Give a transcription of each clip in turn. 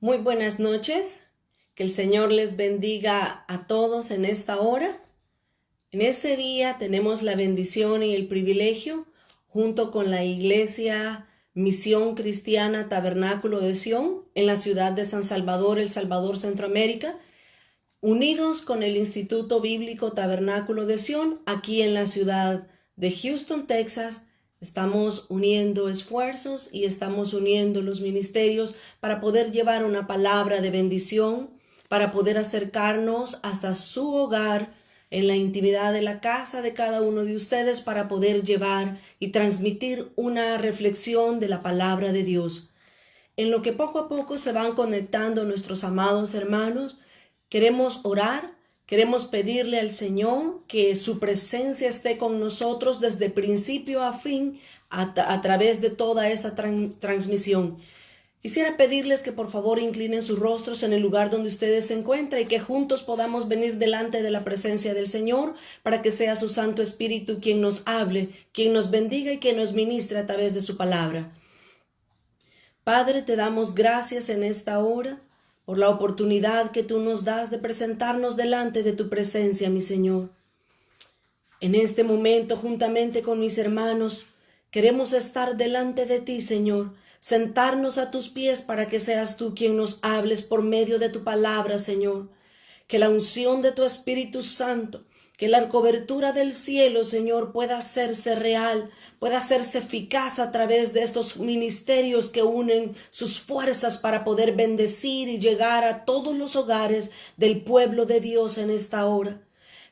Muy buenas noches. Que el Señor les bendiga a todos en esta hora. En este día tenemos la bendición y el privilegio, junto con la Iglesia Misión Cristiana Tabernáculo de Sion, en la ciudad de San Salvador, El Salvador, Centroamérica, unidos con el Instituto Bíblico Tabernáculo de Sion, aquí en la ciudad de Houston, Texas, Estamos uniendo esfuerzos y estamos uniendo los ministerios para poder llevar una palabra de bendición, para poder acercarnos hasta su hogar en la intimidad de la casa de cada uno de ustedes para poder llevar y transmitir una reflexión de la palabra de Dios. En lo que poco a poco se van conectando nuestros amados hermanos, queremos orar Queremos pedirle al Señor que su presencia esté con nosotros desde principio a fin a, través de toda esta transmisión. Quisiera pedirles que por favor inclinen sus rostros en el lugar donde ustedes se encuentran y que juntos podamos venir delante de la presencia del Señor para que sea su Santo Espíritu quien nos hable, quien nos bendiga y quien nos ministre a través de su palabra. Padre, te damos gracias en esta hora por la oportunidad que tú nos das de presentarnos delante de tu presencia, mi Señor. En este momento, juntamente con mis hermanos, queremos estar delante de ti, Señor, sentarnos a tus pies para que seas tú quien nos hables por medio de tu palabra, Señor. Que la unción de tu Espíritu Santo que la cobertura del cielo, Señor, pueda hacerse real, pueda hacerse eficaz a través de estos ministerios que unen sus fuerzas para poder bendecir y llegar a todos los hogares del pueblo de Dios en esta hora.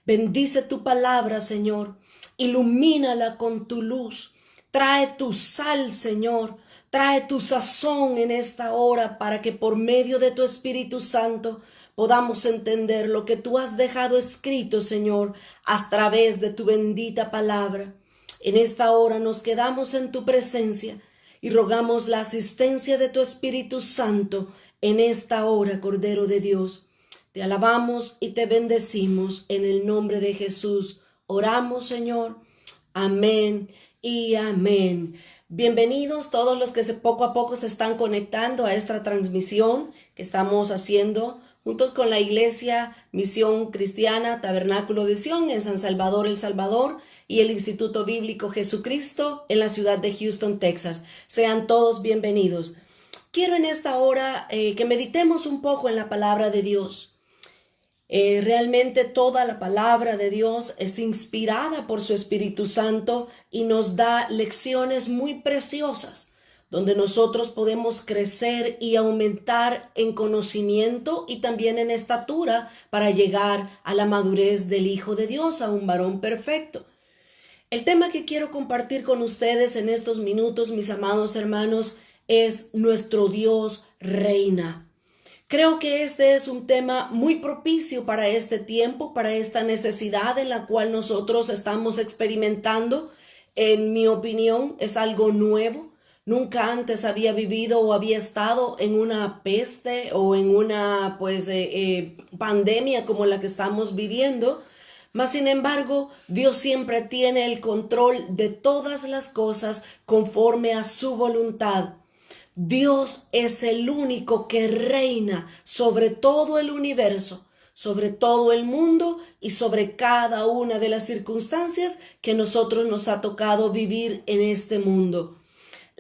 Bendice tu palabra, Señor, ilumínala con tu luz. Trae tu sal, Señor, trae tu sazón en esta hora para que por medio de tu Espíritu Santo podamos entender lo que tú has dejado escrito, Señor, a través de tu bendita palabra. En esta hora nos quedamos en tu presencia y rogamos la asistencia de tu Espíritu Santo en esta hora, Cordero de Dios. Te alabamos y te bendecimos en el nombre de Jesús. Oramos, Señor. Amén y amén. Bienvenidos todos los que poco a poco se están conectando a esta transmisión que estamos haciendo juntos con la Iglesia Misión Cristiana Tabernáculo de Sion en San Salvador, El Salvador, y el Instituto Bíblico Jesucristo en la ciudad de Houston, Texas. Sean todos bienvenidos. Quiero en esta hora eh, que meditemos un poco en la palabra de Dios. Eh, realmente toda la palabra de Dios es inspirada por su Espíritu Santo y nos da lecciones muy preciosas donde nosotros podemos crecer y aumentar en conocimiento y también en estatura para llegar a la madurez del Hijo de Dios, a un varón perfecto. El tema que quiero compartir con ustedes en estos minutos, mis amados hermanos, es nuestro Dios reina. Creo que este es un tema muy propicio para este tiempo, para esta necesidad en la cual nosotros estamos experimentando. En mi opinión, es algo nuevo nunca antes había vivido o había estado en una peste o en una pues eh, eh, pandemia como la que estamos viviendo. Mas sin embargo, Dios siempre tiene el control de todas las cosas conforme a su voluntad. Dios es el único que reina sobre todo el universo, sobre todo el mundo y sobre cada una de las circunstancias que nosotros nos ha tocado vivir en este mundo.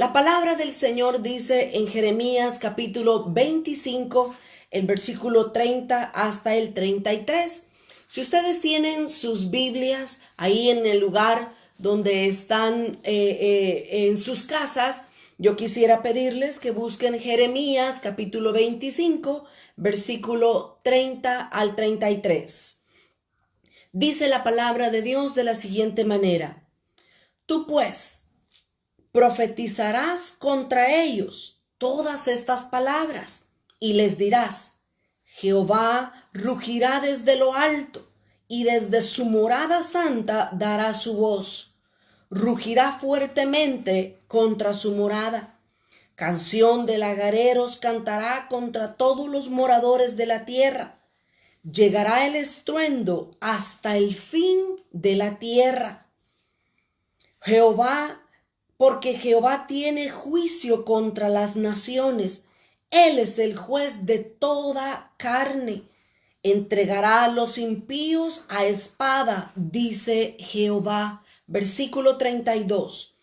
La palabra del Señor dice en Jeremías capítulo 25, el versículo 30 hasta el 33. Si ustedes tienen sus Biblias ahí en el lugar donde están eh, eh, en sus casas, yo quisiera pedirles que busquen Jeremías capítulo 25, versículo 30 al 33. Dice la palabra de Dios de la siguiente manera. Tú pues, profetizarás contra ellos todas estas palabras y les dirás, Jehová rugirá desde lo alto y desde su morada santa dará su voz. Rugirá fuertemente contra su morada. Canción de lagareros cantará contra todos los moradores de la tierra. Llegará el estruendo hasta el fin de la tierra. Jehová porque Jehová tiene juicio contra las naciones, Él es el juez de toda carne. Entregará a los impíos a espada, dice Jehová. Versículo 32.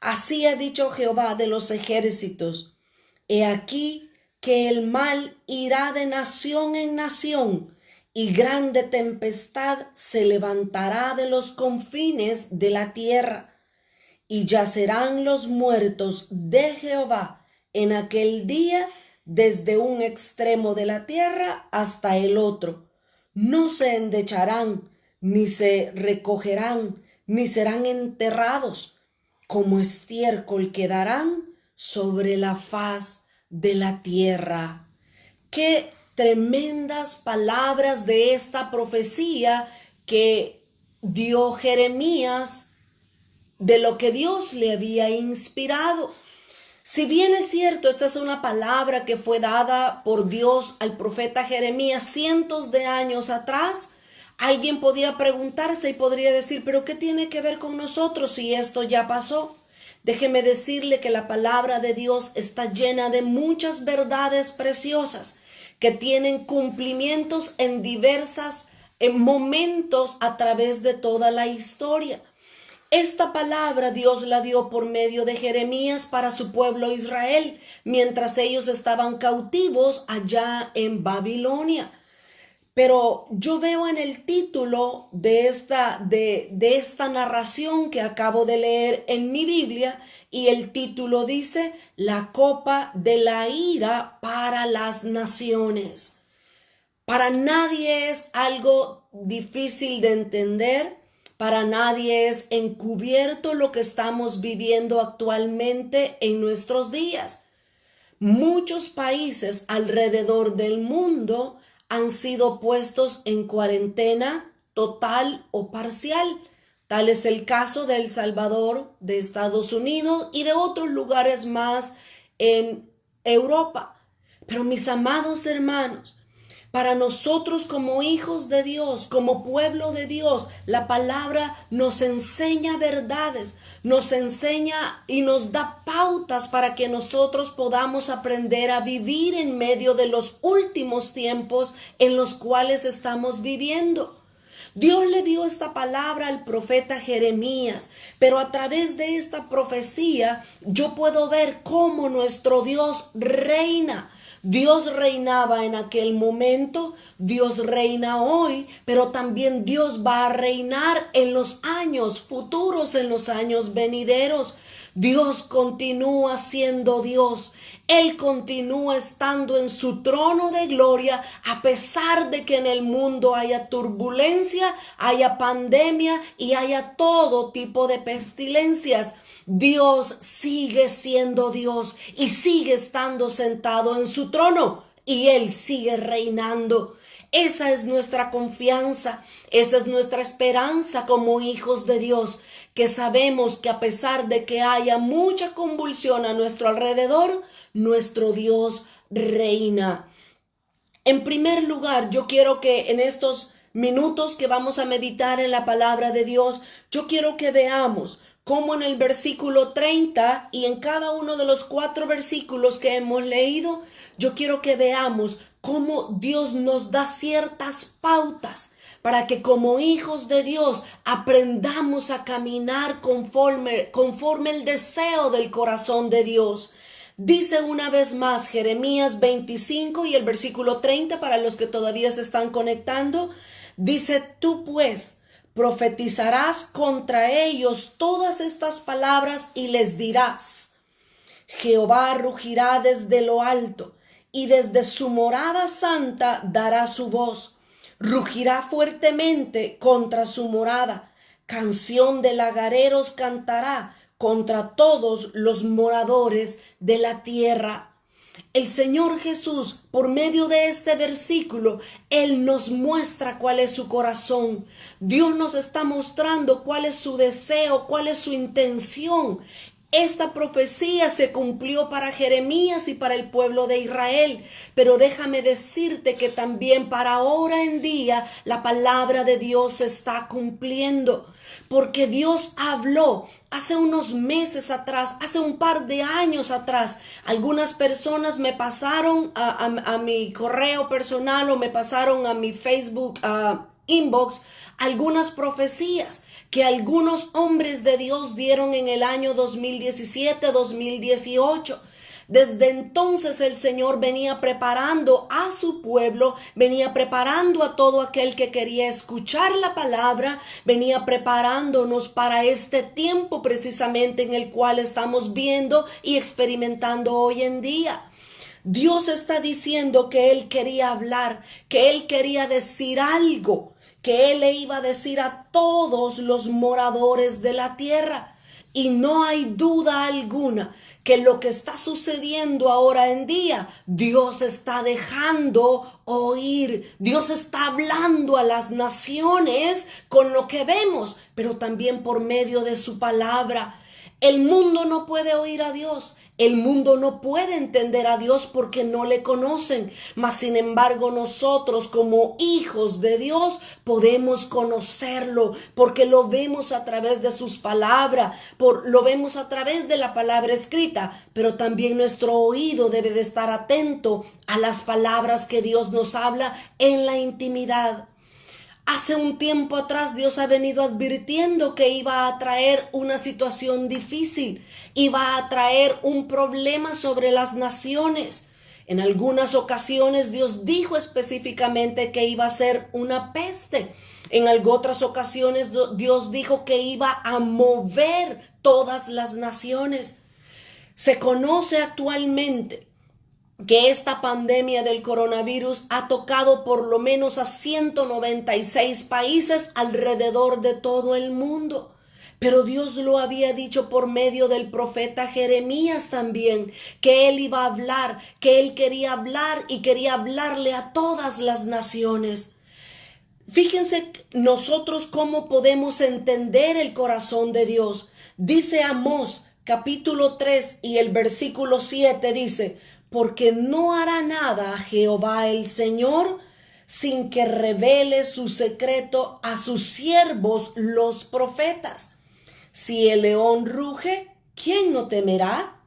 Así ha dicho Jehová de los ejércitos. He aquí que el mal irá de nación en nación y grande tempestad se levantará de los confines de la tierra y yacerán los muertos de Jehová en aquel día desde un extremo de la tierra hasta el otro. No se endecharán, ni se recogerán, ni serán enterrados, como estiércol quedarán sobre la faz de la tierra. Qué tremendas palabras de esta profecía que dio Jeremías de lo que Dios le había inspirado. Si bien es cierto, esta es una palabra que fue dada por Dios al profeta Jeremías cientos de años atrás, alguien podía preguntarse y podría decir, pero ¿qué tiene que ver con nosotros si esto ya pasó? Déjeme decirle que la palabra de Dios está llena de muchas verdades preciosas que tienen cumplimientos en diversas momentos a través de toda la historia. Esta palabra Dios la dio por medio de Jeremías para su pueblo Israel, mientras ellos estaban cautivos allá en Babilonia. Pero yo veo en el título de esta, de, de esta narración que acabo de leer en mi Biblia, y el título dice, La copa de la ira para las naciones. Para nadie es algo difícil de entender para nadie es encubierto lo que estamos viviendo actualmente en nuestros días. Muchos países alrededor del mundo han sido puestos en cuarentena total o parcial. Tal es el caso de El Salvador, de Estados Unidos y de otros lugares más en Europa. Pero mis amados hermanos, para nosotros como hijos de Dios, como pueblo de Dios, la palabra nos enseña verdades, nos enseña y nos da pautas para que nosotros podamos aprender a vivir en medio de los últimos tiempos en los cuales estamos viviendo. Dios le dio esta palabra al profeta Jeremías, pero a través de esta profecía yo puedo ver cómo nuestro Dios reina Dios reinaba en aquel momento, Dios reina hoy, pero también Dios va a reinar en los años futuros, en los años venideros. Dios continúa siendo Dios. Él continúa estando en su trono de gloria a pesar de que en el mundo haya turbulencia, haya pandemia y haya todo tipo de pestilencias. Dios sigue siendo Dios y sigue estando sentado en su trono y Él sigue reinando. Esa es nuestra confianza, esa es nuestra esperanza como hijos de Dios, que sabemos que a pesar de que haya mucha convulsión a nuestro alrededor, nuestro Dios reina. En primer lugar, yo quiero que en estos minutos que vamos a meditar en la palabra de Dios, yo quiero que veamos como en el versículo 30 y en cada uno de los cuatro versículos que hemos leído, yo quiero que veamos cómo Dios nos da ciertas pautas para que como hijos de Dios aprendamos a caminar conforme, conforme el deseo del corazón de Dios. Dice una vez más Jeremías 25 y el versículo 30 para los que todavía se están conectando. Dice, tú pues, profetizarás contra ellos todas estas palabras y les dirás, Jehová rugirá desde lo alto y desde su morada santa dará su voz, rugirá fuertemente contra su morada, canción de lagareros cantará contra todos los moradores de la tierra. El Señor Jesús, por medio de este versículo, Él nos muestra cuál es su corazón. Dios nos está mostrando cuál es su deseo, cuál es su intención. Esta profecía se cumplió para Jeremías y para el pueblo de Israel, pero déjame decirte que también para ahora en día la palabra de Dios se está cumpliendo, porque Dios habló hace unos meses atrás, hace un par de años atrás. Algunas personas me pasaron a, mi correo personal o me pasaron a mi Facebook inbox algunas profecías que algunos hombres de Dios dieron en el año 2017-2018. Desde entonces el Señor venía preparando a su pueblo, venía preparando a todo aquel que quería escuchar la palabra, venía preparándonos para este tiempo precisamente en el cual estamos viendo y experimentando hoy en día. Dios está diciendo que Él quería hablar, que Él quería decir algo que él le iba a decir a todos los moradores de la tierra. Y no hay duda alguna que lo que está sucediendo ahora en día, Dios está dejando oír, Dios está hablando a las naciones con lo que vemos, pero también por medio de su palabra. El mundo no puede oír a Dios, el mundo no puede entender a Dios porque no le conocen, mas sin embargo nosotros como hijos de Dios podemos conocerlo porque lo vemos a través de sus palabras, por, lo vemos a través de la palabra escrita, pero también nuestro oído debe de estar atento a las palabras que Dios nos habla en la intimidad. Hace un tiempo atrás Dios ha venido advirtiendo que iba a traer una situación difícil, iba a traer un problema sobre las naciones. En algunas ocasiones Dios dijo específicamente que iba a ser una peste. En otras ocasiones Dios dijo que iba a mover todas las naciones. Se conoce actualmente que esta pandemia del coronavirus ha tocado por lo menos a 196 países alrededor de todo el mundo. Pero Dios lo había dicho por medio del profeta Jeremías también, que él iba a hablar, que él quería hablar y quería hablarle a todas las naciones. Fíjense nosotros cómo podemos entender el corazón de Dios. Dice Amós capítulo 3 y el versículo 7 dice, porque no hará nada Jehová el Señor sin que revele su secreto a sus siervos los profetas. Si el león ruge, ¿quién no temerá?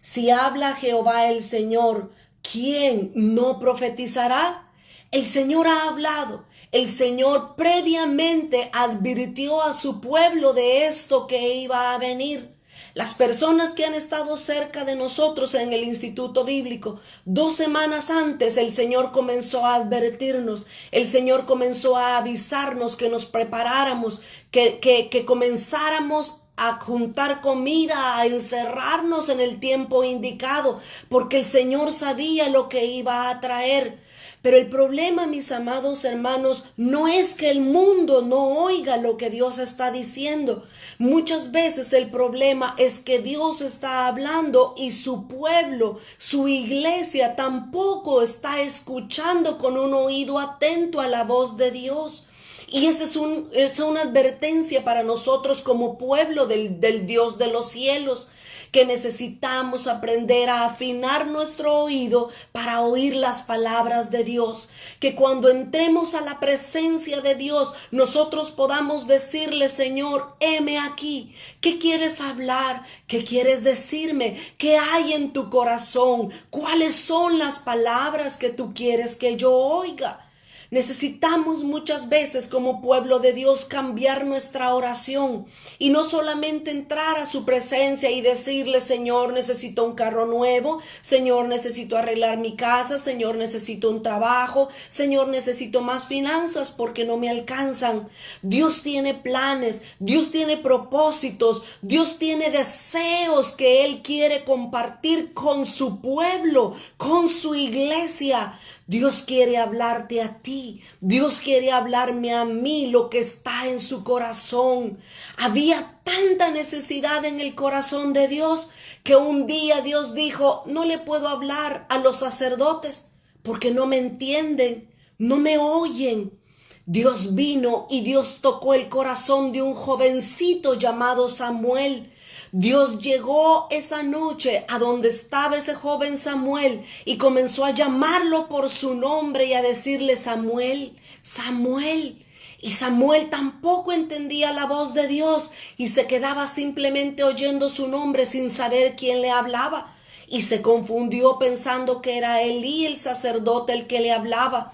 Si habla Jehová el Señor, ¿quién no profetizará? El Señor ha hablado. El Señor previamente advirtió a su pueblo de esto que iba a venir. Las personas que han estado cerca de nosotros en el Instituto Bíblico, dos semanas antes el Señor comenzó a advertirnos, el Señor comenzó a avisarnos que nos preparáramos, que, que, que comenzáramos a juntar comida, a encerrarnos en el tiempo indicado, porque el Señor sabía lo que iba a traer. Pero el problema, mis amados hermanos, no es que el mundo no oiga lo que Dios está diciendo. Muchas veces el problema es que Dios está hablando y su pueblo, su iglesia tampoco está escuchando con un oído atento a la voz de Dios. Y esa es, un, es una advertencia para nosotros como pueblo del Dios de los cielos que necesitamos aprender a afinar nuestro oído para oír las palabras de Dios. Que cuando entremos a la presencia de Dios, nosotros podamos decirle, Señor, heme aquí. ¿Qué quieres hablar? ¿Qué quieres decirme? ¿Qué hay en tu corazón? ¿Cuáles son las palabras que tú quieres que yo oiga? Necesitamos muchas veces como pueblo de Dios cambiar nuestra oración y no solamente entrar a su presencia y decirle, Señor, necesito un carro nuevo, Señor, necesito arreglar mi casa, Señor, necesito un trabajo, Señor, necesito más finanzas porque no me alcanzan. Dios tiene planes, Dios tiene propósitos, Dios tiene deseos que Él quiere compartir con su pueblo, con su iglesia. Dios quiere hablarte a ti. Dios quiere hablarme a mí lo que está en su corazón. Había tanta necesidad en el corazón de Dios que un día Dios dijo, no le puedo hablar a los sacerdotes porque no me entienden, no me oyen. Dios vino y Dios tocó el corazón de un jovencito llamado Samuel Dios llegó esa noche a donde estaba ese joven Samuel y comenzó a llamarlo por su nombre y a decirle Samuel, Samuel. Y Samuel tampoco entendía la voz de Dios y se quedaba simplemente oyendo su nombre sin saber quién le hablaba. Y se confundió pensando que era Elí el sacerdote el que le hablaba.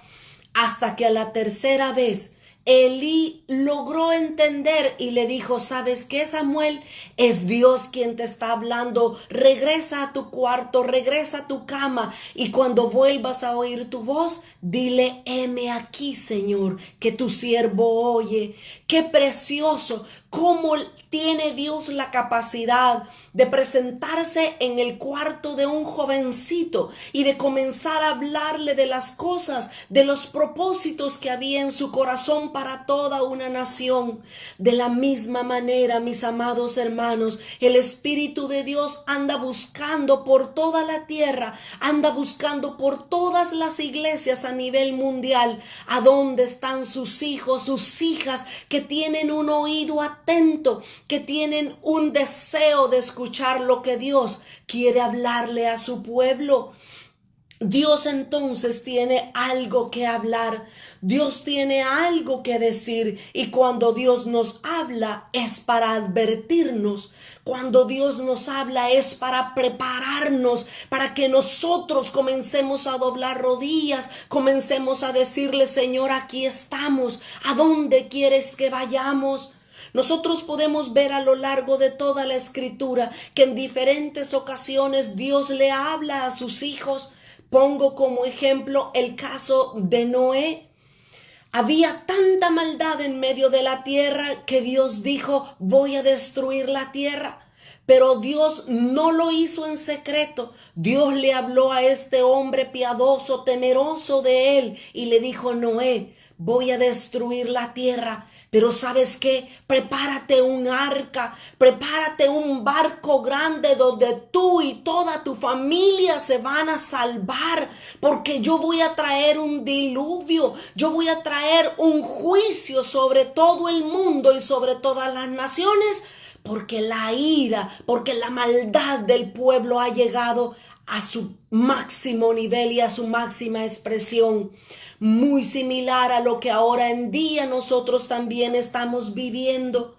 Hasta que a la tercera vez Elí logró entender y le dijo, ¿sabes qué, Samuel? Es Dios quien te está hablando. Regresa a tu cuarto, regresa a tu cama y cuando vuelvas a oír tu voz, dile, heme aquí, Señor, que tu siervo oye. Qué precioso, cómo tiene Dios la capacidad de presentarse en el cuarto de un jovencito y de comenzar a hablarle de las cosas, de los propósitos que había en su corazón para toda una nación. De la misma manera, mis amados hermanos, el Espíritu de Dios anda buscando por toda la tierra, anda buscando por todas las iglesias a nivel mundial, a dónde están sus hijos, sus hijas que tienen un oído atento, que tienen un deseo de escuchar lo que Dios quiere hablarle a su pueblo. Dios entonces tiene algo que hablar, Dios tiene algo que decir y cuando Dios nos habla es para advertirnos, cuando Dios nos habla es para prepararnos, para que nosotros comencemos a doblar rodillas, comencemos a decirle, Señor, aquí estamos, ¿a dónde quieres que vayamos? Nosotros podemos ver a lo largo de toda la escritura que en diferentes ocasiones Dios le habla a sus hijos. Pongo como ejemplo el caso de Noé. Había tanta maldad en medio de la tierra que Dios dijo, voy a destruir la tierra. Pero Dios no lo hizo en secreto. Dios le habló a este hombre piadoso, temeroso de él, y le dijo, Noé, voy a destruir la tierra. Pero sabes qué, prepárate un arca, prepárate un barco grande donde tú y toda tu familia se van a salvar, porque yo voy a traer un diluvio, yo voy a traer un juicio sobre todo el mundo y sobre todas las naciones, porque la ira, porque la maldad del pueblo ha llegado a su máximo nivel y a su máxima expresión muy similar a lo que ahora en día nosotros también estamos viviendo.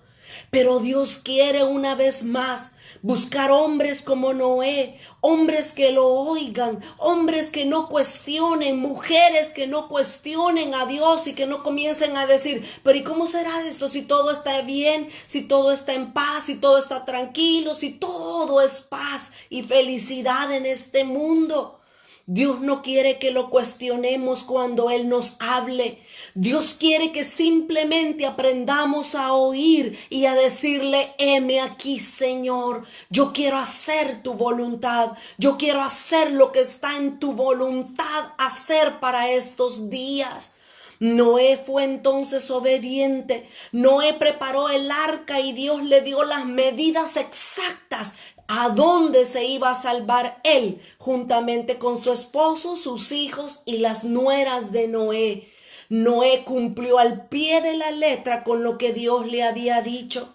Pero Dios quiere una vez más buscar hombres como Noé, hombres que lo oigan, hombres que no cuestionen, mujeres que no cuestionen a Dios y que no comiencen a decir, pero ¿y cómo será esto si todo está bien, si todo está en paz, si todo está tranquilo, si todo es paz y felicidad en este mundo? Dios no quiere que lo cuestionemos cuando Él nos hable. Dios quiere que simplemente aprendamos a oír y a decirle, heme aquí, Señor. Yo quiero hacer tu voluntad. Yo quiero hacer lo que está en tu voluntad hacer para estos días. Noé fue entonces obediente. Noé preparó el arca y Dios le dio las medidas exactas a dónde se iba a salvar él, juntamente con su esposo, sus hijos y las nueras de Noé. Noé cumplió al pie de la letra con lo que Dios le había dicho.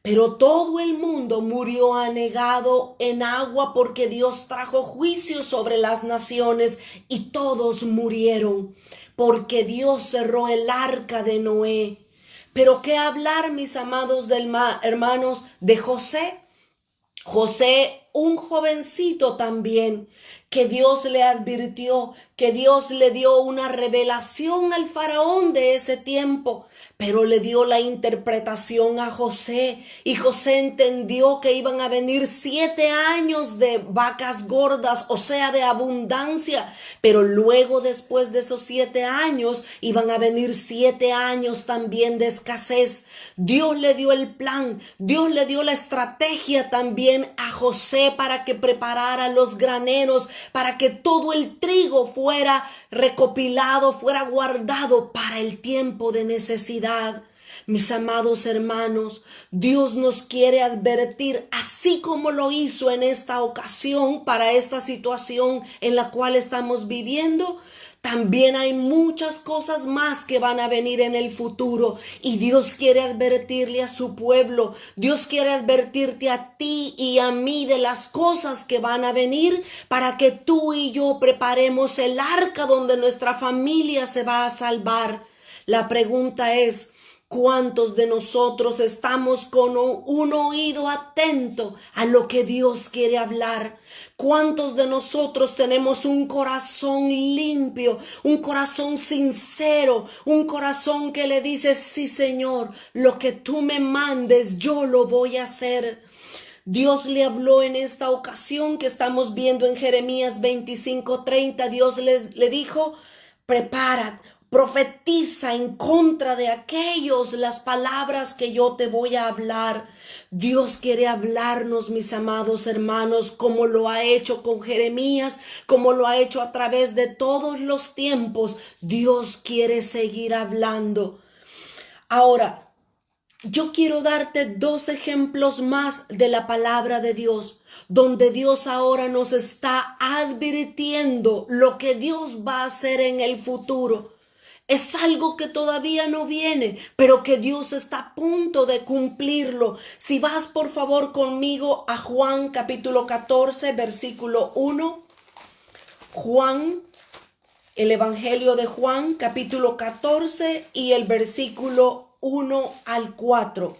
Pero todo el mundo murió anegado en agua porque Dios trajo juicio sobre las naciones y todos murieron porque Dios cerró el arca de Noé. Pero qué hablar, mis amados hermanos, de José. José, un jovencito también, que Dios le advirtió, que Dios le dio una revelación al faraón de ese tiempo, pero le dio la interpretación a José y José entendió que iban a venir siete años de vacas gordas, o sea, de abundancia, pero luego después de esos siete años iban a venir siete años también de escasez. Dios le dio el plan, Dios le dio la estrategia también a José para que preparara los graneros, para que todo el trigo fuera recopilado, fuera guardado para el tiempo de necesidad. Mis amados hermanos, Dios nos quiere advertir, así como lo hizo en esta ocasión para esta situación en la cual estamos viviendo, también hay muchas cosas más que van a venir en el futuro y Dios quiere advertirle a su pueblo, Dios quiere advertirte a ti y a mí de las cosas que van a venir para que tú y yo preparemos el arca donde nuestra familia se va a salvar. La pregunta es, ¿Cuántos de nosotros estamos con un oído atento a lo que Dios quiere hablar? ¿Cuántos de nosotros tenemos un corazón limpio, un corazón sincero, un corazón que le dice, sí Señor, lo que tú me mandes, yo lo voy a hacer? Dios le habló en esta ocasión que estamos viendo en Jeremías 25:30. Dios les, le dijo, prepárate Profetiza en contra de aquellos las palabras que yo te voy a hablar. Dios quiere hablarnos, mis amados hermanos, como lo ha hecho con Jeremías, como lo ha hecho a través de todos los tiempos. Dios quiere seguir hablando. Ahora, yo quiero darte dos ejemplos más de la palabra de Dios, donde Dios ahora nos está advirtiendo lo que Dios va a hacer en el futuro. Es algo que todavía no viene, pero que Dios está a punto de cumplirlo. Si vas por favor conmigo a Juan capítulo 14, versículo 1. Juan, el Evangelio de Juan capítulo 14 y el versículo 1 al 4.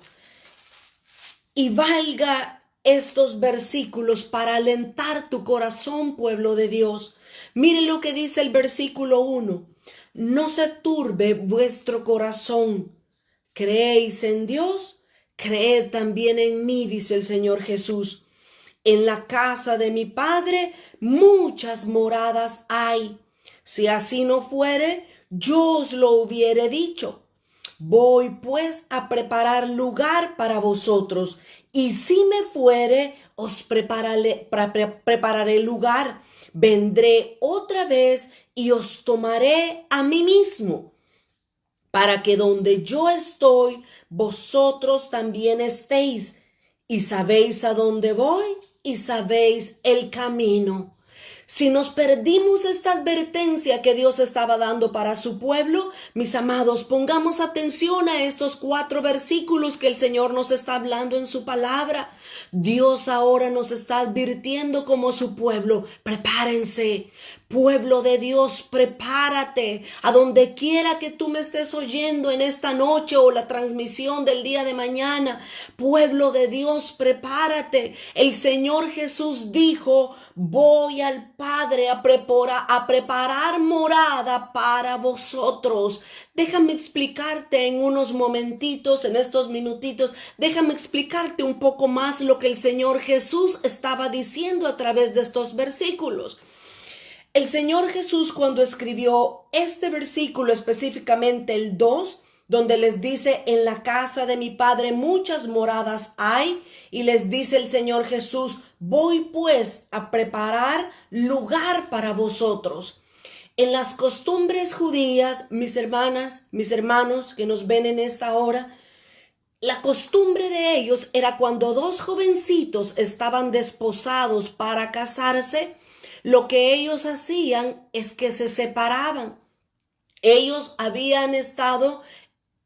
Y valga estos versículos para alentar tu corazón, pueblo de Dios. Mire lo que dice el versículo 1 no se turbe vuestro corazón. ¿Creéis en Dios? Creed también en mí, dice el Señor Jesús. En la casa de mi Padre muchas moradas hay. Si así no fuere, yo os lo hubiere dicho. Voy pues a preparar lugar para vosotros, y si me fuere, os prepararé, prepararé lugar. Vendré otra vez y os tomaré a mí mismo, para que donde yo estoy, vosotros también estéis, y sabéis a dónde voy, y sabéis el camino. Si nos perdimos esta advertencia que Dios estaba dando para su pueblo, mis amados, pongamos atención a estos cuatro versículos que el Señor nos está hablando en su palabra. Dios ahora nos está advirtiendo como su pueblo, prepárense, Pueblo de Dios, prepárate a donde quiera que tú me estés oyendo en esta noche o la transmisión del día de mañana. Pueblo de Dios, prepárate. El Señor Jesús dijo, voy al Padre a, preparar, a preparar morada para vosotros. Déjame explicarte en unos momentitos, en estos minutitos, déjame explicarte un poco más lo que el Señor Jesús estaba diciendo a través de estos versículos. El Señor Jesús cuando escribió este versículo específicamente el 2, donde les dice, en la casa de mi Padre muchas moradas hay, y les dice el Señor Jesús, voy pues a preparar lugar para vosotros. En las costumbres judías, mis hermanas, mis hermanos que nos ven en esta hora, la costumbre de ellos era cuando dos jovencitos estaban desposados para casarse, lo que ellos hacían es que se separaban. Ellos habían estado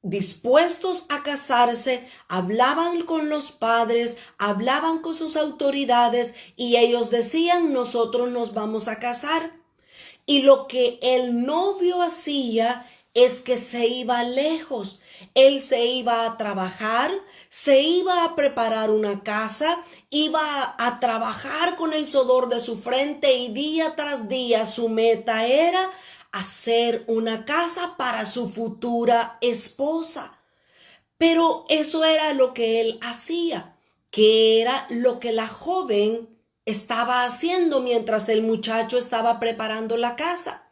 dispuestos a casarse, hablaban con los padres, hablaban con sus autoridades y ellos decían, nosotros nos vamos a casar. Y lo que el novio hacía es que se iba lejos. Él se iba a trabajar, se iba a preparar una casa, iba a trabajar con el sudor de su frente y día tras día su meta era hacer una casa para su futura esposa. Pero eso era lo que él hacía, que era lo que la joven estaba haciendo mientras el muchacho estaba preparando la casa.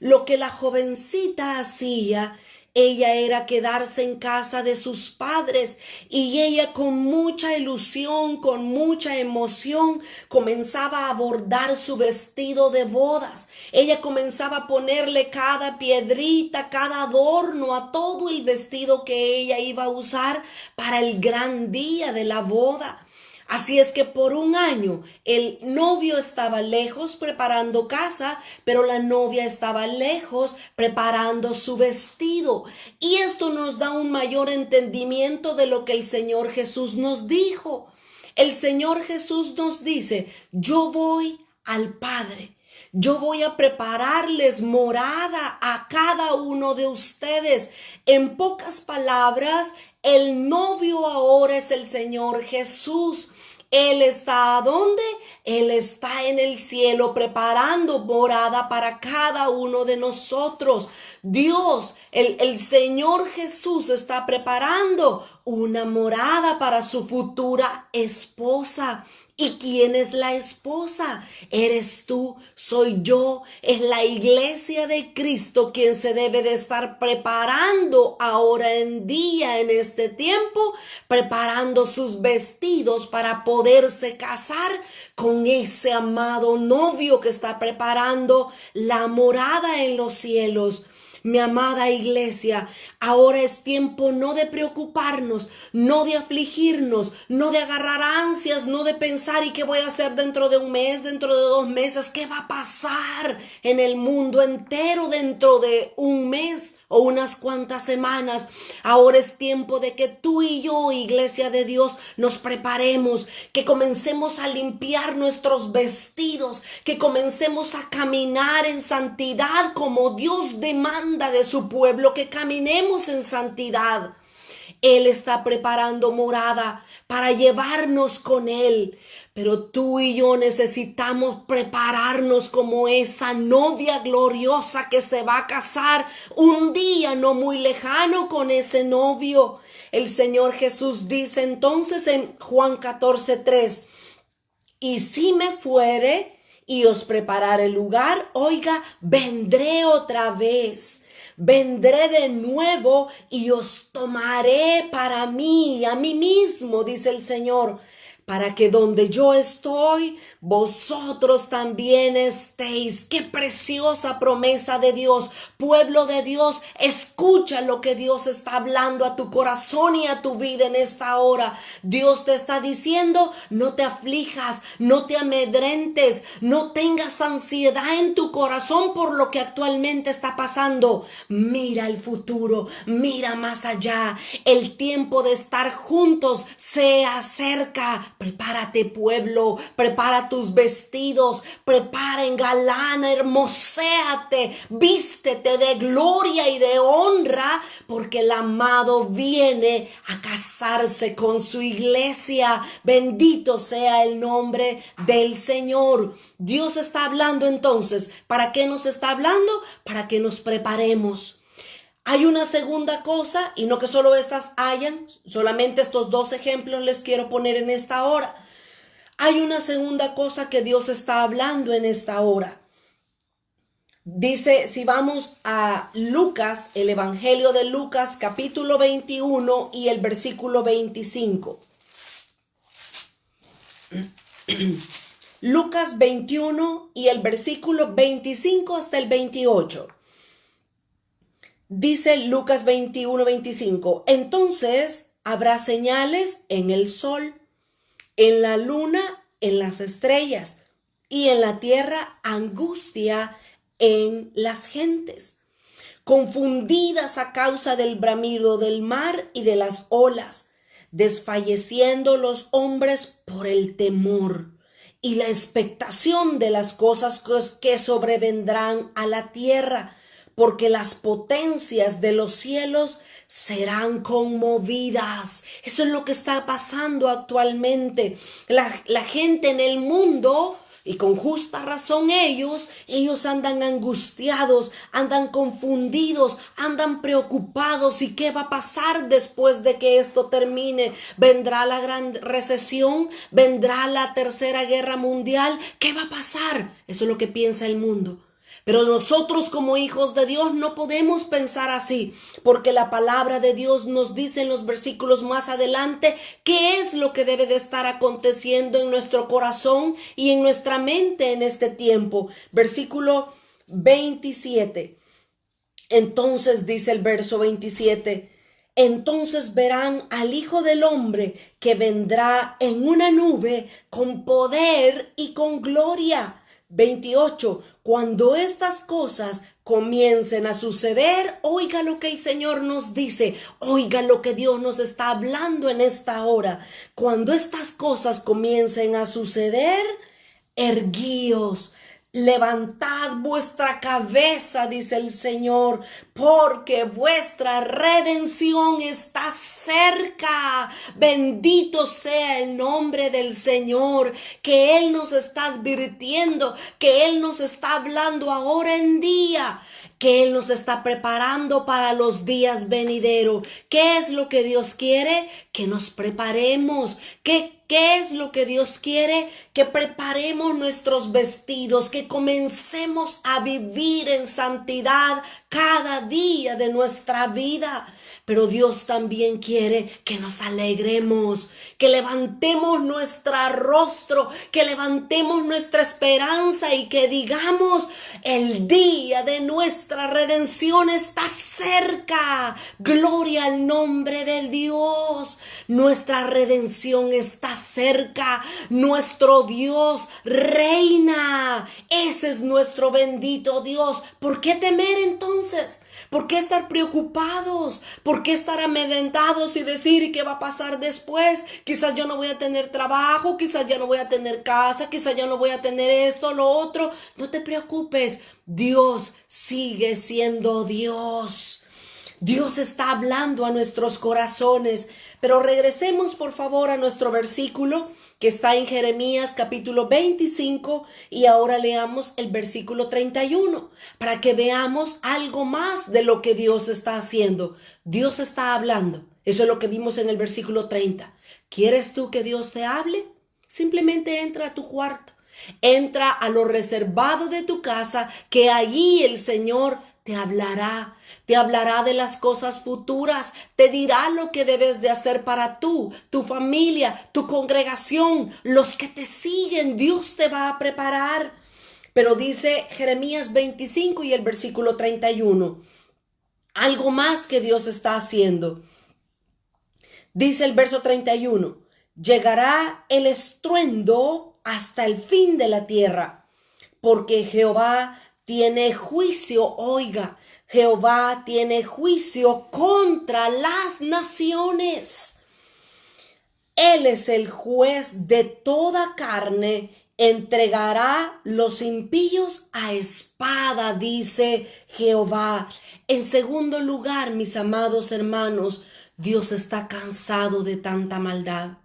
Lo que la jovencita hacía ella era quedarse en casa de sus padres y ella con mucha ilusión, con mucha emoción, comenzaba a bordar su vestido de bodas. Ella comenzaba a ponerle cada piedrita, cada adorno a todo el vestido que ella iba a usar para el gran día de la boda. Así es que por un año el novio estaba lejos preparando casa, pero la novia estaba lejos preparando su vestido. Y esto nos da un mayor entendimiento de lo que el Señor Jesús nos dijo. El Señor Jesús nos dice, yo voy al Padre. Yo voy a prepararles morada a cada uno de ustedes. En pocas palabras, el novio ahora es el Señor Jesús. Él está dónde? Él está en el cielo preparando morada para cada uno de nosotros. Dios, el, el Señor Jesús está preparando una morada para su futura esposa. ¿Y quién es la esposa? Eres tú, soy yo, es la iglesia de Cristo quien se debe de estar preparando ahora en día, en este tiempo, preparando sus vestidos para poderse casar con ese amado novio que está preparando la morada en los cielos. Mi amada iglesia, ahora es tiempo no de preocuparnos, no de afligirnos, no de agarrar ansias, no de pensar y qué voy a hacer dentro de un mes, dentro de dos meses, qué va a pasar en el mundo entero dentro de un mes o unas cuantas semanas. Ahora es tiempo de que tú y yo, iglesia de Dios, nos preparemos, que comencemos a limpiar nuestros vestidos, que comencemos a caminar en santidad como Dios demanda de su pueblo, que caminemos en santidad. Él está preparando morada para llevarnos con Él. Pero tú y yo necesitamos prepararnos como esa novia gloriosa que se va a casar un día no muy lejano con ese novio. El Señor Jesús dice entonces en Juan 14, 3, y si me fuere y os prepararé el lugar, oiga, vendré otra vez vendré de nuevo y os tomaré para mí, a mí mismo, dice el Señor para que donde yo estoy, vosotros también estéis. Qué preciosa promesa de Dios. Pueblo de Dios, escucha lo que Dios está hablando a tu corazón y a tu vida en esta hora. Dios te está diciendo, no te aflijas, no te amedrentes, no tengas ansiedad en tu corazón por lo que actualmente está pasando. Mira el futuro, mira más allá. El tiempo de estar juntos se acerca Prepárate pueblo, prepara tus vestidos, prepara, engalana, hermoséate, vístete de gloria y de honra, porque el amado viene a casarse con su iglesia. Bendito sea el nombre del Señor. Dios está hablando entonces. ¿Para qué nos está hablando? Para que nos preparemos hay una segunda cosa, y no que solo estas hayan, solamente estos dos ejemplos les quiero poner en esta hora. Hay una segunda cosa que Dios está hablando en esta hora. Dice, si vamos a Lucas, el Evangelio de Lucas, capítulo 21 y el versículo 25. Lucas 21 y el versículo 25 hasta el 28. Dice Lucas 21, 25, entonces habrá señales en el sol, en la luna, en las estrellas, y en la tierra angustia en las gentes, confundidas a causa del bramido del mar y de las olas, desfalleciendo los hombres por el temor y la expectación de las cosas que sobrevendrán a la tierra porque las potencias de los cielos serán conmovidas. Eso es lo que está pasando actualmente. La, gente en el mundo y con justa razón ellos, ellos andan angustiados, andan confundidos, andan preocupados. ¿Y qué va a pasar después de que esto termine? ¿Vendrá la gran recesión? ¿Vendrá la tercera guerra mundial? ¿Qué va a pasar? Eso es lo que piensa el mundo. Pero nosotros como hijos de Dios no podemos pensar así, porque la palabra de Dios nos dice en los versículos más adelante qué es lo que debe de estar aconteciendo en nuestro corazón y en nuestra mente en este tiempo. Versículo 27. Entonces dice el verso 27, entonces verán al Hijo del Hombre que vendrá en una nube con poder y con gloria. 28. Cuando estas cosas comiencen a suceder, oiga lo que el Señor nos dice, oiga lo que Dios nos está hablando en esta hora. Cuando estas cosas comiencen a suceder, erguíos, Levantad vuestra cabeza, dice el Señor, porque vuestra redención está cerca. Bendito sea el nombre del Señor, que Él nos está advirtiendo, que Él nos está hablando ahora en día que Él nos está preparando para los días venideros. ¿Qué es lo que Dios quiere? Que nos preparemos. ¿Qué, ¿Qué es lo que Dios quiere? Que preparemos nuestros vestidos, que comencemos a vivir en santidad cada día de nuestra vida. Pero Dios también quiere que nos alegremos, que levantemos nuestro rostro, que levantemos nuestra esperanza y que digamos, el día de nuestra redención está cerca. Gloria al nombre de Dios. Nuestra redención está cerca. Nuestro Dios reina. Ese es nuestro bendito Dios. ¿Por qué temer entonces? ¿Por qué estar preocupados? ¿Por qué estar amedrentados y decir qué va a pasar después? Quizás yo no voy a tener trabajo, quizás ya no voy a tener casa, quizás ya no voy a tener esto, lo otro. No te preocupes, Dios sigue siendo Dios. Dios está hablando a nuestros corazones. Pero regresemos por favor a nuestro versículo que está en Jeremías capítulo 25 y ahora leamos el versículo 31 para que veamos algo más de lo que Dios está haciendo. Dios está hablando. Eso es lo que vimos en el versículo 30. ¿Quieres tú que Dios te hable? Simplemente entra a tu cuarto. Entra a lo reservado de tu casa, que allí el Señor te hablará, te hablará de las cosas futuras, te dirá lo que debes de hacer para tú, tu familia, tu congregación, los que te siguen, Dios te va a preparar. Pero dice Jeremías 25 y el versículo 31, algo más que Dios está haciendo. Dice el verso 31, llegará el estruendo hasta el fin de la tierra, porque Jehová tiene juicio, oiga, Jehová tiene juicio contra las naciones. Él es el juez de toda carne, entregará los impíos a espada, dice Jehová. En segundo lugar, mis amados hermanos, Dios está cansado de tanta maldad.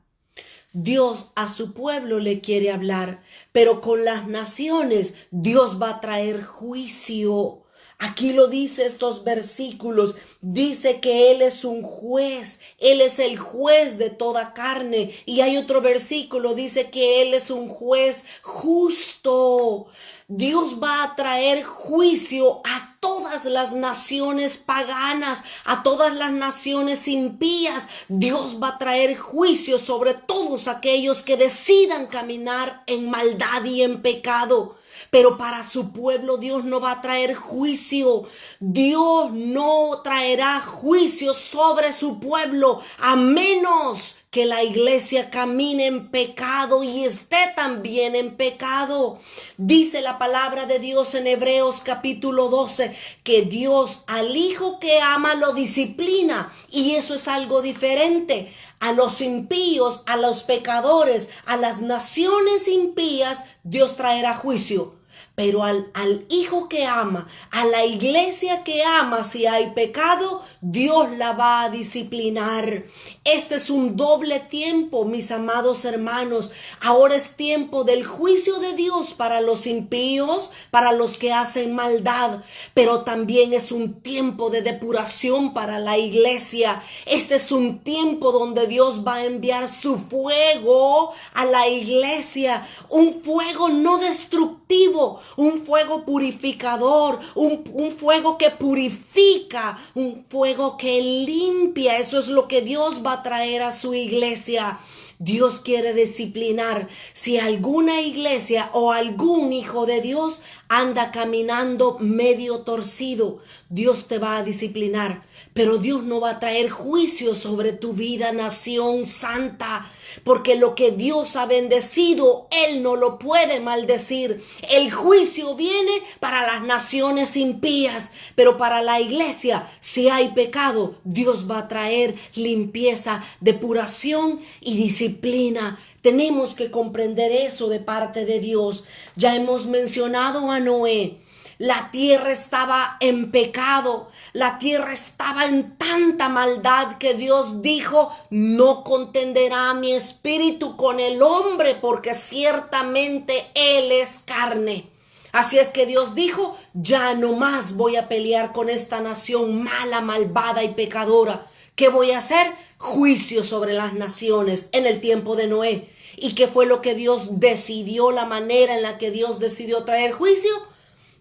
Dios a su pueblo le quiere hablar, pero con las naciones Dios va a traer juicio. Aquí lo dice estos versículos. Dice que Él es un juez. Él es el juez de toda carne. Y hay otro versículo. Dice que Él es un juez justo. Dios va a traer juicio a todas las naciones paganas, a todas las naciones impías. Dios va a traer juicio sobre todos aquellos que decidan caminar en maldad y en pecado. Pero para su pueblo Dios no va a traer juicio. Dios no traerá juicio sobre su pueblo a menos que la iglesia camine en pecado y esté también en pecado. Dice la palabra de Dios en Hebreos capítulo 12 que Dios al hijo que ama lo disciplina y eso es algo diferente. A los impíos, a los pecadores, a las naciones impías, Dios traerá juicio pero al, al, hijo que ama, a la iglesia que ama, si hay pecado, Dios la va a disciplinar. Este es un doble tiempo, mis amados hermanos. Ahora es tiempo del juicio de Dios para los impíos, para los que hacen maldad, pero también es un tiempo de depuración para la iglesia. Este es un tiempo donde Dios va a enviar su fuego a la iglesia, un fuego no destructivo, un fuego purificador, un, un fuego que purifica, un fuego que limpia. Eso es lo que Dios va a traer a su iglesia. Dios quiere disciplinar. Si alguna iglesia o algún hijo de Dios anda caminando medio torcido, Dios te va a disciplinar. Pero Dios no va a traer juicio sobre tu vida, nación santa porque lo que Dios ha bendecido, Él no lo puede maldecir. El juicio viene para las naciones impías, pero para la iglesia, si hay pecado, Dios va a traer limpieza, depuración y disciplina. Tenemos que comprender eso de parte de Dios. Ya hemos mencionado a Noé. La tierra estaba en pecado, la tierra estaba en tanta maldad que Dios dijo, no contenderá mi espíritu con el hombre porque ciertamente él es carne. Así es que Dios dijo, ya no más voy a pelear con esta nación mala, malvada y pecadora. ¿Qué voy a hacer? Juicio sobre las naciones en el tiempo de Noé. ¿Y qué fue lo que Dios decidió, la manera en la que Dios decidió traer juicio?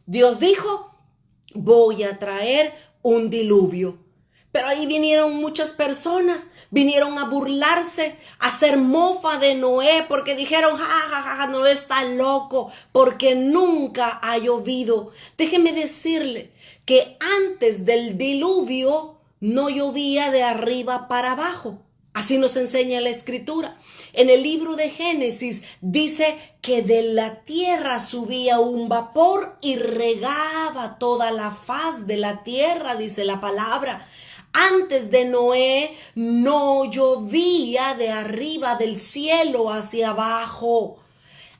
Dios dijo, voy a traer un diluvio. Pero ahí vinieron muchas personas, vinieron a burlarse, a hacer mofa de Noé, porque dijeron, ja, ja, ja, Noé está loco, porque nunca ha llovido. Déjeme decirle que antes del diluvio no llovía de arriba para abajo. Así nos enseña la escritura. En el libro de Génesis dice que de la tierra subía un vapor y regaba toda la faz de la tierra, dice la palabra. Antes de Noé no llovía de arriba del cielo hacia abajo.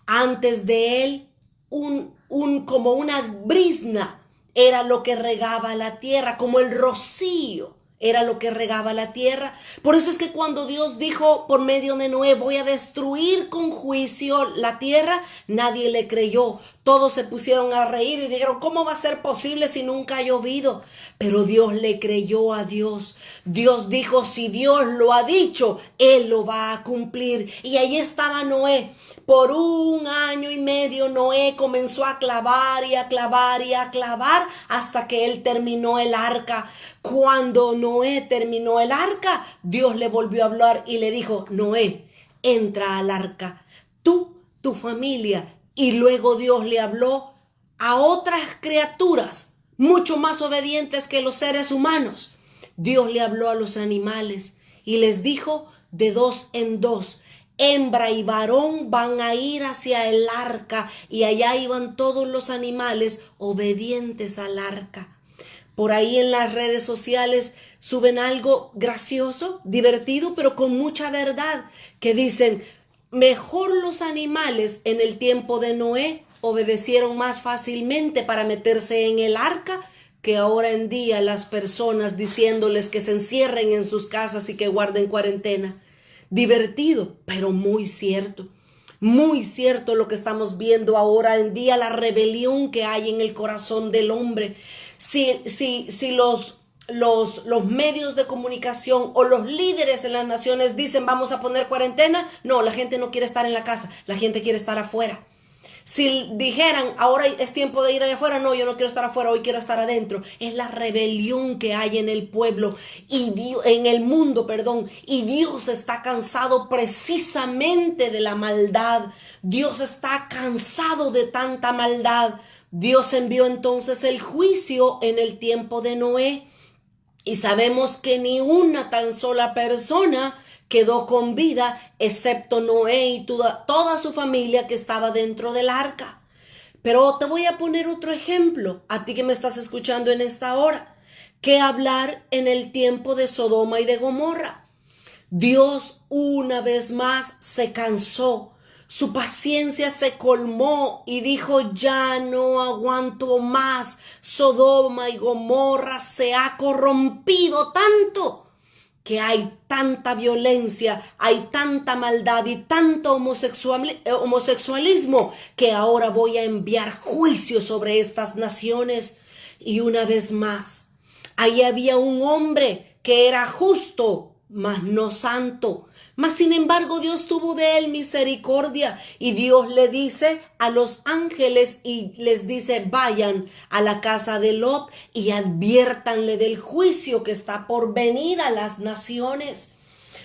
Antes de él, un, un, como una brisna era lo que regaba la tierra, como el rocío era lo que regaba la tierra. Por eso es que cuando Dios dijo por medio de Noé, voy a destruir con juicio la tierra, nadie le creyó. Todos se pusieron a reír y dijeron, ¿cómo va a ser posible si nunca ha llovido? Pero Dios le creyó a Dios. Dios dijo, si Dios lo ha dicho, Él lo va a cumplir. Y ahí estaba Noé. Por un año y medio Noé comenzó a clavar y a clavar y a clavar hasta que él terminó el arca. Cuando Noé terminó el arca, Dios le volvió a hablar y le dijo, Noé, entra al arca, tú, tu familia. Y luego Dios le habló a otras criaturas mucho más obedientes que los seres humanos. Dios le habló a los animales y les dijo de dos en dos, hembra y varón van a ir hacia el arca y allá iban todos los animales obedientes al arca por ahí en las redes sociales suben algo gracioso, divertido, pero con mucha verdad, que dicen, mejor los animales en el tiempo de Noé obedecieron más fácilmente para meterse en el arca que ahora en día las personas diciéndoles que se encierren en sus casas y que guarden cuarentena. Divertido, pero muy cierto. Muy cierto lo que estamos viendo ahora en día, la rebelión que hay en el corazón del hombre si, si, si los, los, los medios de comunicación o los líderes en las naciones dicen vamos a poner cuarentena, no, la gente no quiere estar en la casa, la gente quiere estar afuera. Si dijeran, ahora es tiempo de ir allá afuera, no, yo no quiero estar afuera, hoy quiero estar adentro. Es la rebelión que hay en el pueblo y en el mundo, perdón. Y Dios está cansado precisamente de la maldad. Dios está cansado de tanta maldad. Dios envió entonces el juicio en el tiempo de Noé y sabemos que ni una tan sola persona quedó con vida excepto Noé y toda, toda su familia que estaba dentro del arca. Pero te voy a poner otro ejemplo, a ti que me estás escuchando en esta hora, que hablar en el tiempo de Sodoma y de Gomorra. Dios una vez más se cansó su paciencia se colmó y dijo, ya no aguanto más. Sodoma y Gomorra se ha corrompido tanto que hay tanta violencia, hay tanta maldad y tanto eh, homosexualismo que ahora voy a enviar juicio sobre estas naciones. Y una vez más, ahí había un hombre que era justo, mas no santo. Mas sin embargo Dios tuvo de él misericordia y Dios le dice a los ángeles y les dice vayan a la casa de Lot y adviértanle del juicio que está por venir a las naciones.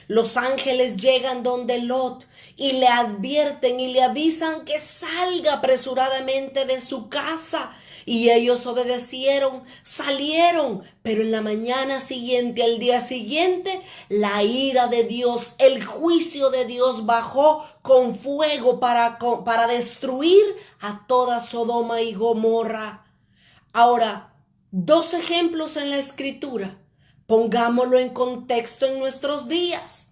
Los ángeles llegan donde Lot y le advierten y le avisan que salga apresuradamente de su casa y ellos obedecieron, salieron, pero en la mañana siguiente, al día siguiente, la ira de Dios, el juicio de Dios bajó con fuego para, para destruir a toda Sodoma y Gomorra. Ahora, dos ejemplos en la escritura. Pongámoslo en contexto en nuestros días.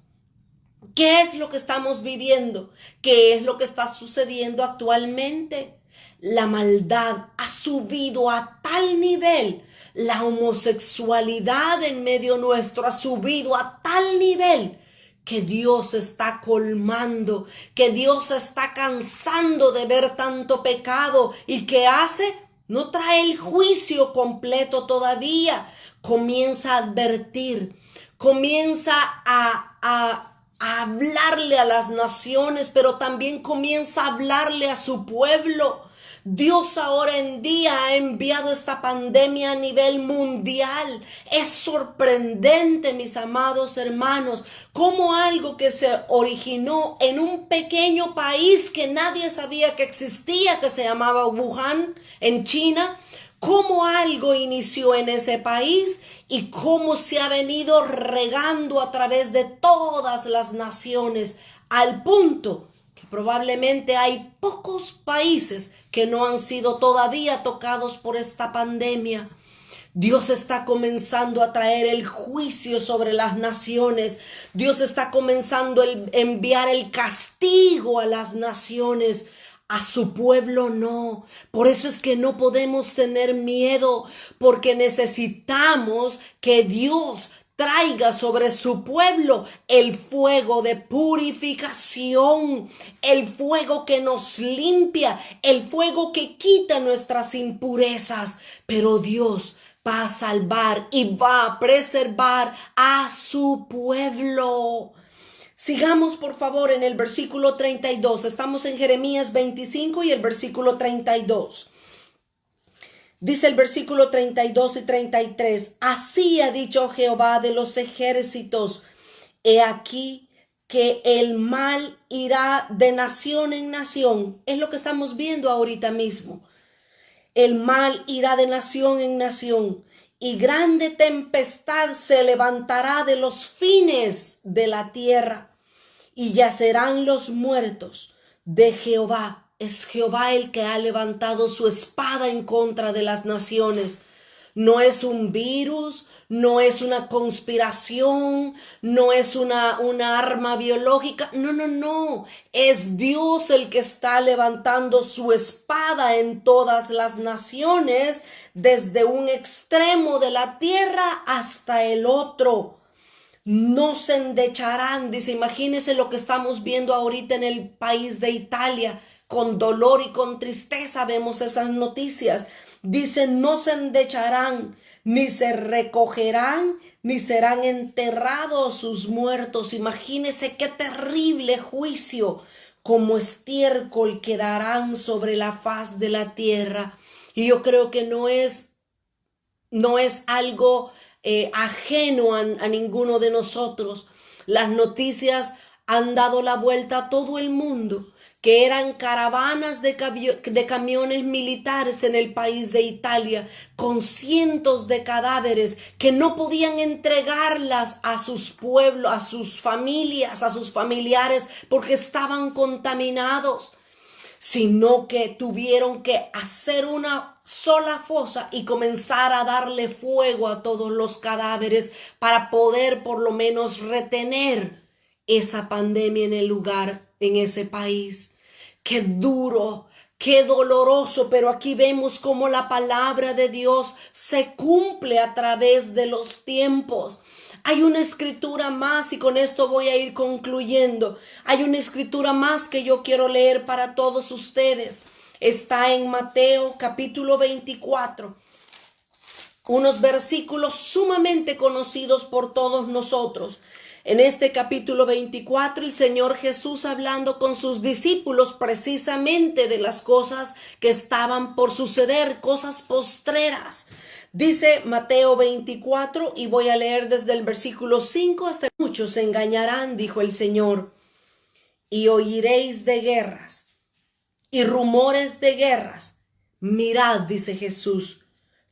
¿Qué es lo que estamos viviendo? ¿Qué es lo que está sucediendo actualmente? La maldad ha subido a tal nivel, la homosexualidad en medio nuestro ha subido a tal nivel que Dios está colmando, que Dios está cansando de ver tanto pecado y que hace, no trae el juicio completo todavía, comienza a advertir, comienza a, a a hablarle a las naciones, pero también comienza a hablarle a su pueblo. Dios ahora en día ha enviado esta pandemia a nivel mundial. Es sorprendente, mis amados hermanos, cómo algo que se originó en un pequeño país que nadie sabía que existía, que se llamaba Wuhan, en China, cómo algo inició en ese país y cómo se ha venido regando a través de todas las naciones al punto Probablemente hay pocos países que no han sido todavía tocados por esta pandemia. Dios está comenzando a traer el juicio sobre las naciones. Dios está comenzando a enviar el castigo a las naciones. A su pueblo no. Por eso es que no podemos tener miedo, porque necesitamos que Dios traiga sobre su pueblo el fuego de purificación, el fuego que nos limpia, el fuego que quita nuestras impurezas. Pero Dios va a salvar y va a preservar a su pueblo. Sigamos por favor en el versículo 32. Estamos en Jeremías 25 y el versículo 32. Dice el versículo 32 y 33, así ha dicho Jehová de los ejércitos, he aquí que el mal irá de nación en nación. Es lo que estamos viendo ahorita mismo. El mal irá de nación en nación y grande tempestad se levantará de los fines de la tierra y yacerán los muertos de Jehová es Jehová el que ha levantado su espada en contra de las naciones. No es un virus, no es una conspiración, no es una, una arma biológica. No, no, no. Es Dios el que está levantando su espada en todas las naciones, desde un extremo de la tierra hasta el otro no se endecharán. Dice, imagínense lo que estamos viendo ahorita en el país de Italia con dolor y con tristeza vemos esas noticias. Dicen, no se endecharán, ni se recogerán, ni serán enterrados sus muertos. Imagínese qué terrible juicio, como estiércol quedarán sobre la faz de la tierra. Y yo creo que no es, no es algo eh, ajeno a ninguno de nosotros. Las noticias han dado la vuelta a todo el mundo que eran caravanas de, de, camiones militares en el país de Italia, con cientos de cadáveres que no podían entregarlas a sus pueblos, a sus familias, a sus familiares, porque estaban contaminados, sino que tuvieron que hacer una sola fosa y comenzar a darle fuego a todos los cadáveres para poder por lo menos retener esa pandemia en el lugar en ese país. Qué duro, qué doloroso, pero aquí vemos cómo la palabra de Dios se cumple a través de los tiempos. Hay una escritura más y con esto voy a ir concluyendo. Hay una escritura más que yo quiero leer para todos ustedes. Está en Mateo capítulo 24 unos versículos sumamente conocidos por todos nosotros. En este capítulo 24, el Señor Jesús hablando con sus discípulos precisamente de las cosas que estaban por suceder, cosas postreras. Dice Mateo 24, y voy a leer desde el versículo 5 hasta muchos se engañarán, dijo el Señor, y oiréis de guerras y rumores de guerras. Mirad, dice Jesús,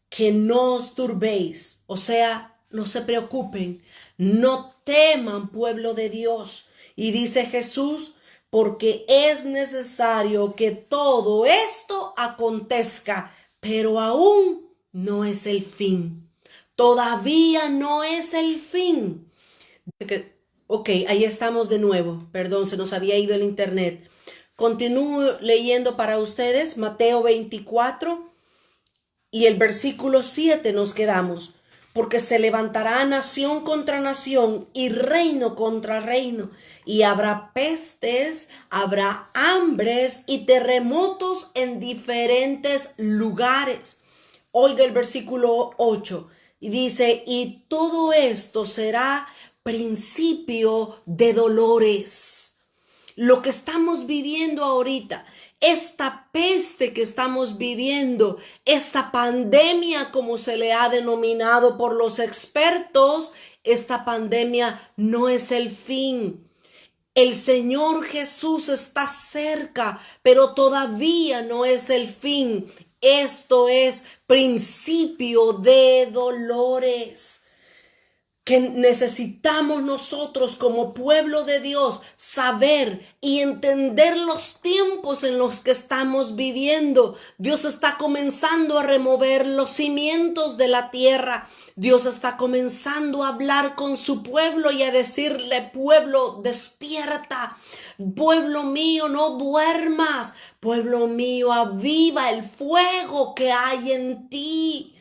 que no os turbéis, o sea, no se preocupen, no teman, pueblo de Dios. Y dice Jesús, porque es necesario que todo esto acontezca, pero aún no es el fin. Todavía no es el fin. Ok, ahí estamos de nuevo. Perdón, se nos había ido el internet. Continúo leyendo para ustedes Mateo 24 y el versículo 7 nos quedamos porque se levantará nación contra nación y reino contra reino, y habrá pestes, habrá hambres y terremotos en diferentes lugares. Oiga el versículo 8 y dice, y todo esto será principio de dolores. Lo que estamos viviendo ahorita esta peste que estamos viviendo, esta pandemia como se le ha denominado por los expertos, esta pandemia no es el fin. El Señor Jesús está cerca, pero todavía no es el fin. Esto es principio de dolores que necesitamos nosotros como pueblo de Dios saber y entender los tiempos en los que estamos viviendo. Dios está comenzando a remover los cimientos de la tierra. Dios está comenzando a hablar con su pueblo y a decirle, pueblo, despierta. Pueblo mío, no duermas. Pueblo mío, aviva el fuego que hay en ti.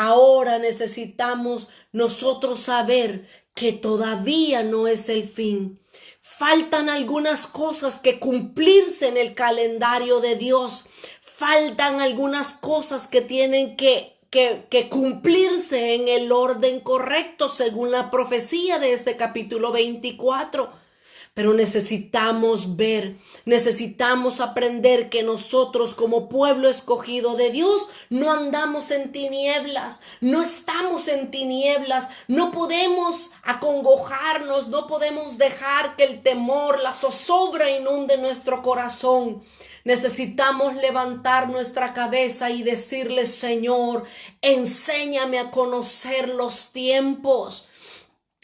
Ahora necesitamos nosotros saber que todavía no es el fin. Faltan algunas cosas que cumplirse en el calendario de Dios. Faltan algunas cosas que tienen que, que, que, cumplirse en el orden correcto según la profecía de este capítulo 24. Pero necesitamos ver, necesitamos aprender que nosotros como pueblo escogido de Dios no andamos en tinieblas, no estamos en tinieblas, no podemos acongojarnos, no podemos dejar que el temor, la zozobra inunde nuestro corazón. Necesitamos levantar nuestra cabeza y decirle, Señor, enséñame a conocer los tiempos.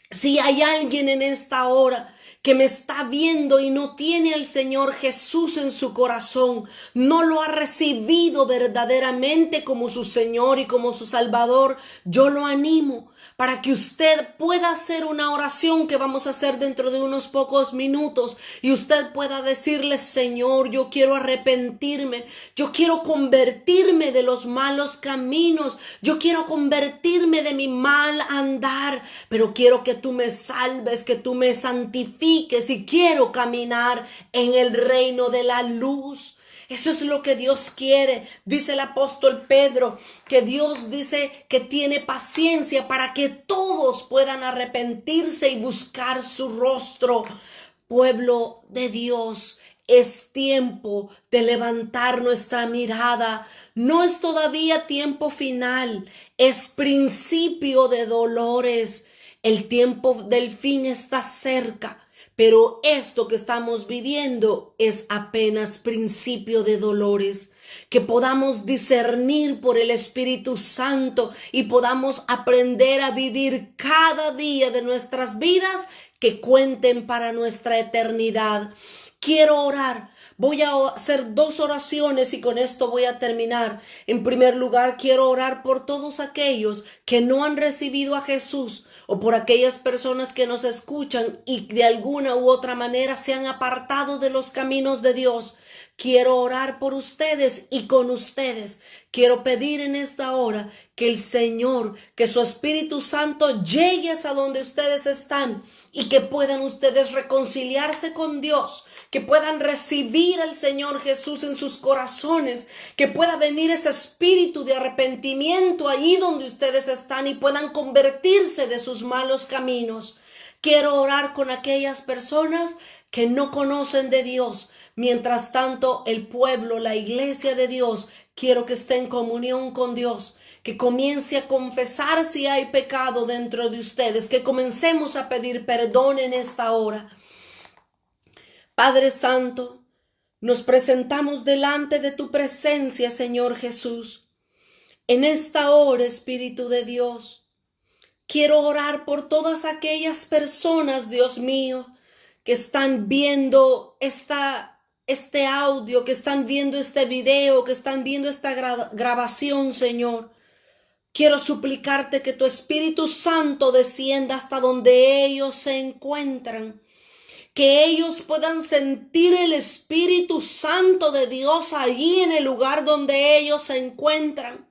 Si hay alguien en esta hora que me está viendo y no tiene al Señor Jesús en su corazón, no lo ha recibido verdaderamente como su Señor y como su Salvador, yo lo animo para que usted pueda hacer una oración que vamos a hacer dentro de unos pocos minutos y usted pueda decirle, Señor, yo quiero arrepentirme, yo quiero convertirme de los malos caminos, yo quiero convertirme de mi mal andar, pero quiero que tú me salves, que tú me santifiques y quiero caminar en el reino de la luz. Eso es lo que Dios quiere. Dice el apóstol Pedro que Dios dice que tiene paciencia para que todos puedan arrepentirse y buscar su rostro. Pueblo de Dios, es tiempo de levantar nuestra mirada. No es todavía tiempo final, es principio de dolores. El tiempo del fin está cerca. Pero esto que estamos viviendo es apenas principio de dolores. Que podamos discernir por el Espíritu Santo y podamos aprender a vivir cada día de nuestras vidas que cuenten para nuestra eternidad. Quiero orar. Voy a hacer dos oraciones y con esto voy a terminar. En primer lugar, quiero orar por todos aquellos que no han recibido a Jesús o por aquellas personas que nos escuchan y de alguna u otra manera se han apartado de los caminos de Dios. Quiero orar por ustedes y con ustedes. Quiero pedir en esta hora que el Señor, que su Espíritu Santo llegue a donde ustedes están y que puedan ustedes reconciliarse con Dios, que puedan recibir al Señor Jesús en sus corazones, que pueda venir ese espíritu de arrepentimiento ahí donde ustedes están y puedan convertirse de sus malos caminos. Quiero orar con aquellas personas que no conocen de Dios. Mientras tanto, el pueblo, la iglesia de Dios, quiero que esté en comunión con Dios, que comience a confesar si hay pecado dentro de ustedes, que comencemos a pedir perdón en esta hora. Padre Santo, nos presentamos delante de tu presencia, Señor Jesús. En esta hora, Espíritu de Dios, quiero orar por todas aquellas personas, Dios mío, que están viendo esta, este audio, que están viendo este video, que están viendo esta grabación, Señor. Quiero suplicarte que tu Espíritu Santo descienda hasta donde ellos se encuentran, que ellos puedan sentir el Espíritu Santo de Dios allí en el lugar donde ellos se encuentran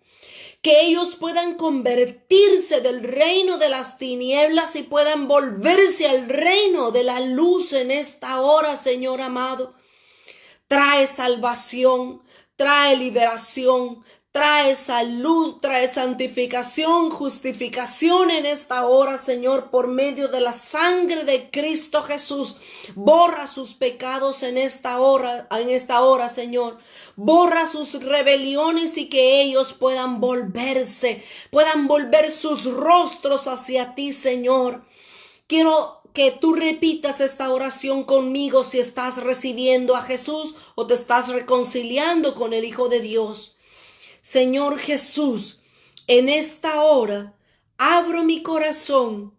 que ellos puedan convertirse del reino de las tinieblas y puedan volverse al reino de la luz en esta hora, Señor amado. Trae salvación, trae liberación, Trae salud, trae santificación, justificación en esta hora, Señor, por medio de la sangre de Cristo Jesús. Borra sus pecados en esta hora, en esta hora, Señor. Borra sus rebeliones y que ellos puedan volverse, puedan volver sus rostros hacia ti, Señor. Quiero que tú repitas esta oración conmigo si estás recibiendo a Jesús o te estás reconciliando con el Hijo de Dios. Señor Jesús, en esta hora abro mi corazón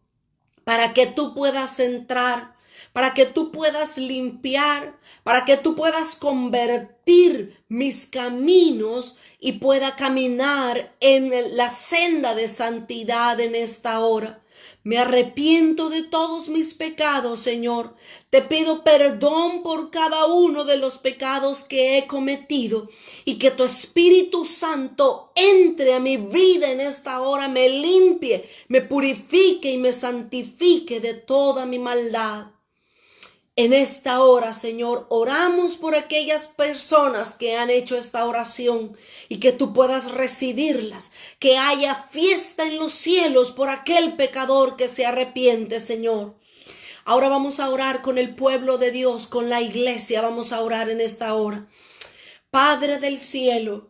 para que tú puedas entrar, para que tú puedas limpiar, para que tú puedas convertir mis caminos y pueda caminar en la senda de santidad en esta hora. Me arrepiento de todos mis pecados, Señor. Te pido perdón por cada uno de los pecados que he cometido y que tu Espíritu Santo entre a mi vida en esta hora, me limpie, me purifique y me santifique de toda mi maldad. En esta hora, Señor, oramos por aquellas personas que han hecho esta oración y que tú puedas recibirlas, que haya fiesta en los cielos por aquel pecador que se arrepiente, Señor. Ahora vamos a orar con el pueblo de Dios, con la iglesia, vamos a orar en esta hora. Padre del cielo,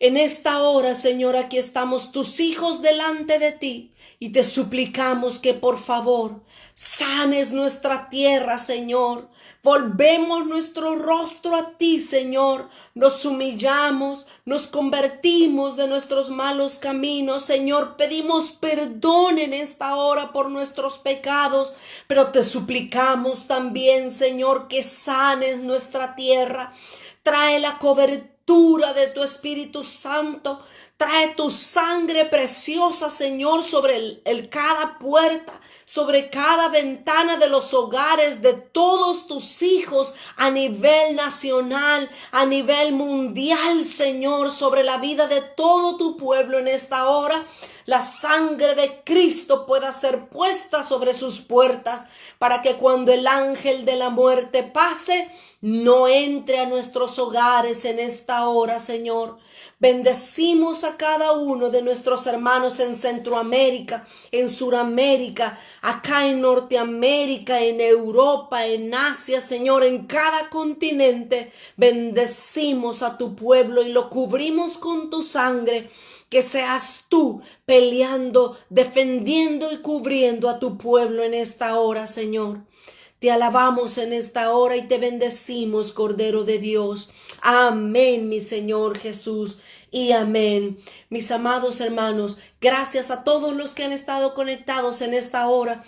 en esta hora, Señor, aquí estamos tus hijos delante de ti y te suplicamos que por favor sanes nuestra tierra, Señor. Volvemos nuestro rostro a ti, Señor. Nos humillamos, nos convertimos de nuestros malos caminos, Señor. Pedimos perdón en esta hora por nuestros pecados, pero te suplicamos también, Señor, que sanes nuestra tierra. Trae la cobertura de tu Espíritu Santo. Trae tu sangre preciosa, Señor, sobre el, cada puerta, sobre cada ventana de los hogares de todos tus hijos a nivel nacional, a nivel mundial, Señor, sobre la vida de todo tu pueblo en esta hora. La sangre de Cristo pueda ser puesta sobre sus puertas para que cuando el ángel de la muerte pase, no entre a nuestros hogares en esta hora, Señor. Bendecimos a cada uno de nuestros hermanos en Centroamérica, en Suramérica, acá en Norteamérica, en Europa, en Asia, Señor, en cada continente. Bendecimos a tu pueblo y lo cubrimos con tu sangre. Que seas tú peleando, defendiendo y cubriendo a tu pueblo en esta hora, Señor. Te alabamos en esta hora y te bendecimos, Cordero de Dios. Amén, mi Señor Jesús. Y amén. Mis amados hermanos, gracias a todos los que han estado conectados en esta hora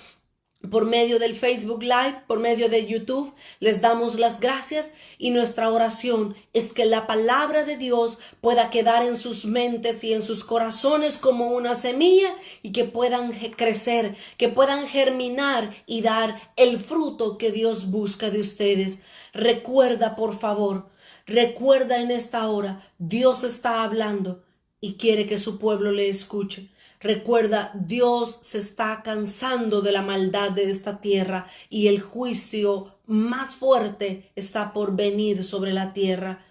por medio del Facebook Live, por medio de YouTube. Les damos las gracias y nuestra oración es que la palabra de Dios pueda quedar en sus mentes y en sus corazones como una semilla y que puedan crecer, que puedan germinar y dar el fruto que Dios busca de ustedes. Recuerda, por favor, Recuerda en esta hora, Dios está hablando y quiere que su pueblo le escuche. Recuerda, Dios se está cansando de la maldad de esta tierra y el juicio más fuerte está por venir sobre la tierra.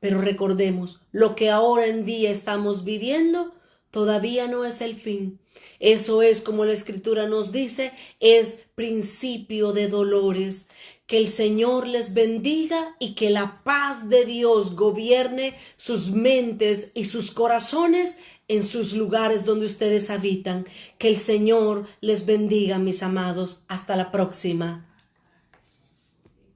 Pero recordemos, lo que ahora en día estamos viviendo todavía no es el fin. Eso es, como la escritura nos dice, es principio de dolores. Que el Señor les bendiga y que la paz de Dios gobierne sus mentes y sus corazones en sus lugares donde ustedes habitan. Que el Señor les bendiga, mis amados. Hasta la próxima.